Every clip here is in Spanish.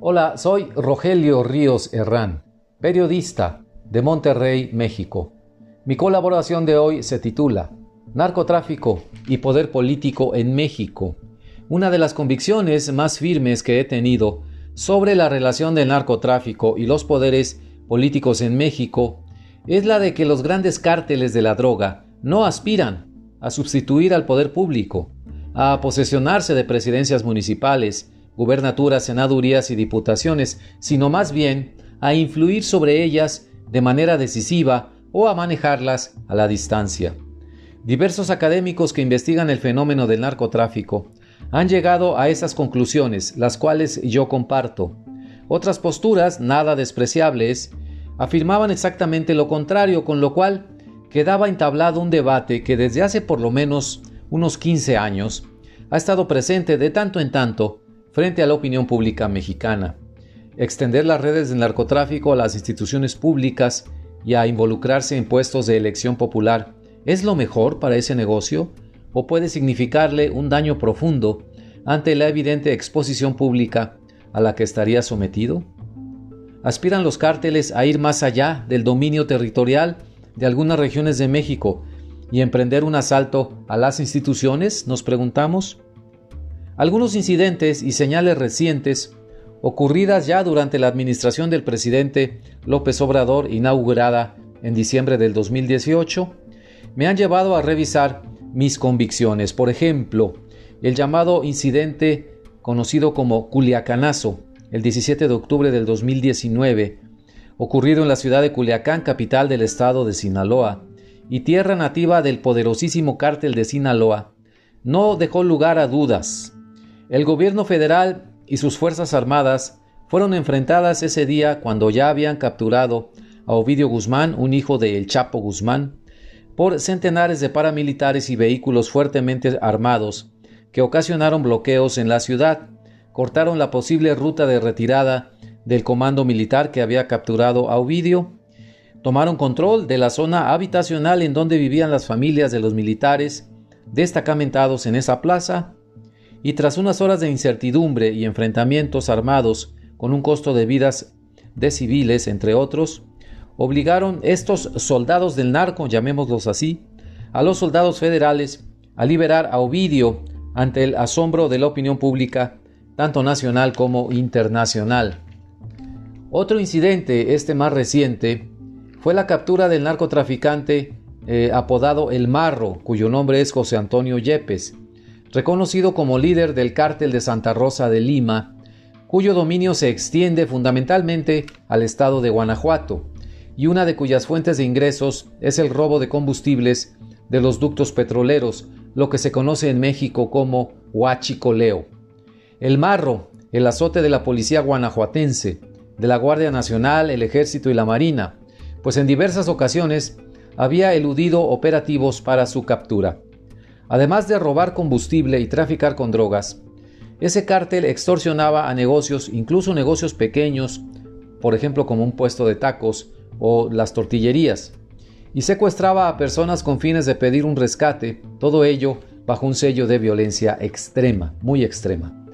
Hola, soy Rogelio Ríos Herrán, periodista de Monterrey, México. Mi colaboración de hoy se titula Narcotráfico y Poder Político en México. Una de las convicciones más firmes que he tenido sobre la relación del narcotráfico y los poderes políticos en México es la de que los grandes cárteles de la droga no aspiran a sustituir al poder público, a posesionarse de presidencias municipales, gubernaturas, senadurías y diputaciones, sino más bien a influir sobre ellas de manera decisiva o a manejarlas a la distancia. Diversos académicos que investigan el fenómeno del narcotráfico han llegado a esas conclusiones, las cuales yo comparto. Otras posturas, nada despreciables, afirmaban exactamente lo contrario, con lo cual quedaba entablado un debate que desde hace por lo menos unos 15 años ha estado presente de tanto en tanto frente a la opinión pública mexicana. Extender las redes del narcotráfico a las instituciones públicas y a involucrarse en puestos de elección popular es lo mejor para ese negocio o puede significarle un daño profundo ante la evidente exposición pública a la que estaría sometido? ¿Aspiran los cárteles a ir más allá del dominio territorial de algunas regiones de México y emprender un asalto a las instituciones? Nos preguntamos. Algunos incidentes y señales recientes, ocurridas ya durante la administración del presidente López Obrador, inaugurada en diciembre del 2018, me han llevado a revisar mis convicciones. Por ejemplo, el llamado incidente conocido como Culiacanazo, el 17 de octubre del 2019, ocurrido en la ciudad de Culiacán, capital del estado de Sinaloa, y tierra nativa del poderosísimo cártel de Sinaloa, no dejó lugar a dudas. El gobierno federal y sus fuerzas armadas fueron enfrentadas ese día cuando ya habían capturado a Ovidio Guzmán, un hijo de El Chapo Guzmán, por centenares de paramilitares y vehículos fuertemente armados que ocasionaron bloqueos en la ciudad, cortaron la posible ruta de retirada del comando militar que había capturado a Ovidio, tomaron control de la zona habitacional en donde vivían las familias de los militares destacamentados en esa plaza y tras unas horas de incertidumbre y enfrentamientos armados con un costo de vidas de civiles, entre otros, obligaron estos soldados del narco, llamémoslos así, a los soldados federales a liberar a Ovidio ante el asombro de la opinión pública, tanto nacional como internacional. Otro incidente, este más reciente, fue la captura del narcotraficante eh, apodado El Marro, cuyo nombre es José Antonio Yepes, reconocido como líder del cártel de Santa Rosa de Lima, cuyo dominio se extiende fundamentalmente al estado de Guanajuato, y una de cuyas fuentes de ingresos es el robo de combustibles de los ductos petroleros, lo que se conoce en México como huachicoleo. El marro, el azote de la policía guanajuatense, de la Guardia Nacional, el Ejército y la Marina, pues en diversas ocasiones había eludido operativos para su captura. Además de robar combustible y traficar con drogas, ese cártel extorsionaba a negocios, incluso negocios pequeños, por ejemplo como un puesto de tacos o las tortillerías, y secuestraba a personas con fines de pedir un rescate, todo ello bajo un sello de violencia extrema, muy extrema.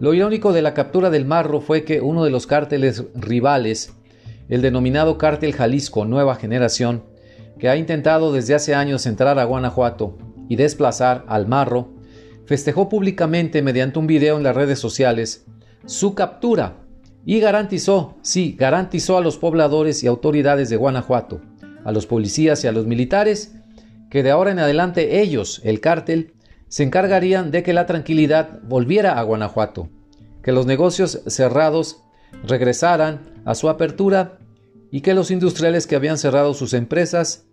Lo irónico de la captura del Marro fue que uno de los cárteles rivales, el denominado Cártel Jalisco Nueva Generación, que ha intentado desde hace años entrar a Guanajuato y desplazar al marro, festejó públicamente mediante un video en las redes sociales su captura y garantizó, sí, garantizó a los pobladores y autoridades de Guanajuato, a los policías y a los militares, que de ahora en adelante ellos, el cártel, se encargarían de que la tranquilidad volviera a Guanajuato, que los negocios cerrados regresaran a su apertura y que los industriales que habían cerrado sus empresas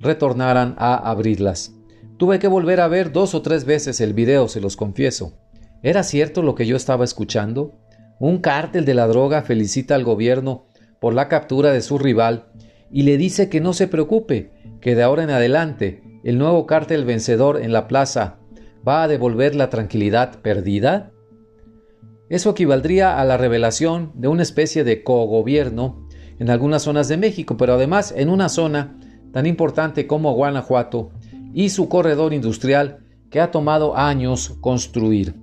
retornaran a abrirlas. Tuve que volver a ver dos o tres veces el video, se los confieso. ¿Era cierto lo que yo estaba escuchando? Un cártel de la droga felicita al gobierno por la captura de su rival y le dice que no se preocupe, que de ahora en adelante el nuevo cártel vencedor en la plaza va a devolver la tranquilidad perdida? Eso equivaldría a la revelación de una especie de cogobierno en algunas zonas de México, pero además en una zona tan importante como Guanajuato, y su corredor industrial que ha tomado años construir.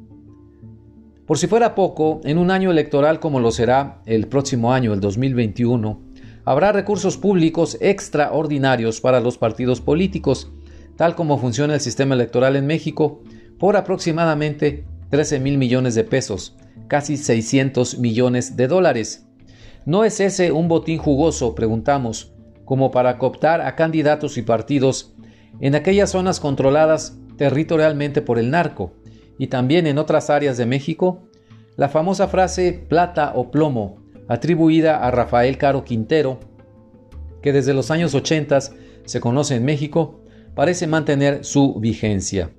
Por si fuera poco, en un año electoral como lo será el próximo año, el 2021, habrá recursos públicos extraordinarios para los partidos políticos, tal como funciona el sistema electoral en México, por aproximadamente 13 mil millones de pesos, casi 600 millones de dólares. ¿No es ese un botín jugoso, preguntamos, como para cooptar a candidatos y partidos en aquellas zonas controladas territorialmente por el narco y también en otras áreas de México? La famosa frase plata o plomo, atribuida a Rafael Caro Quintero, que desde los años 80 se conoce en México, parece mantener su vigencia.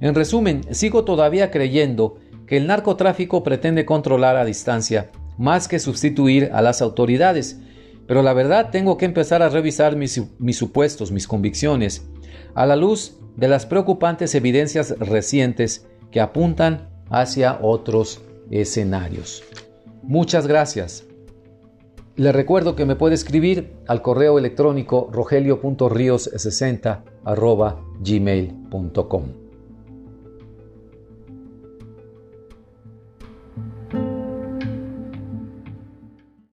En resumen, sigo todavía creyendo que el narcotráfico pretende controlar a distancia más que sustituir a las autoridades. Pero la verdad tengo que empezar a revisar mis, supuestos, mis convicciones, a la luz de las preocupantes evidencias recientes que apuntan hacia otros escenarios. Muchas gracias. Le recuerdo que me puede escribir al correo electrónico rogelio.rios60 gmail.com.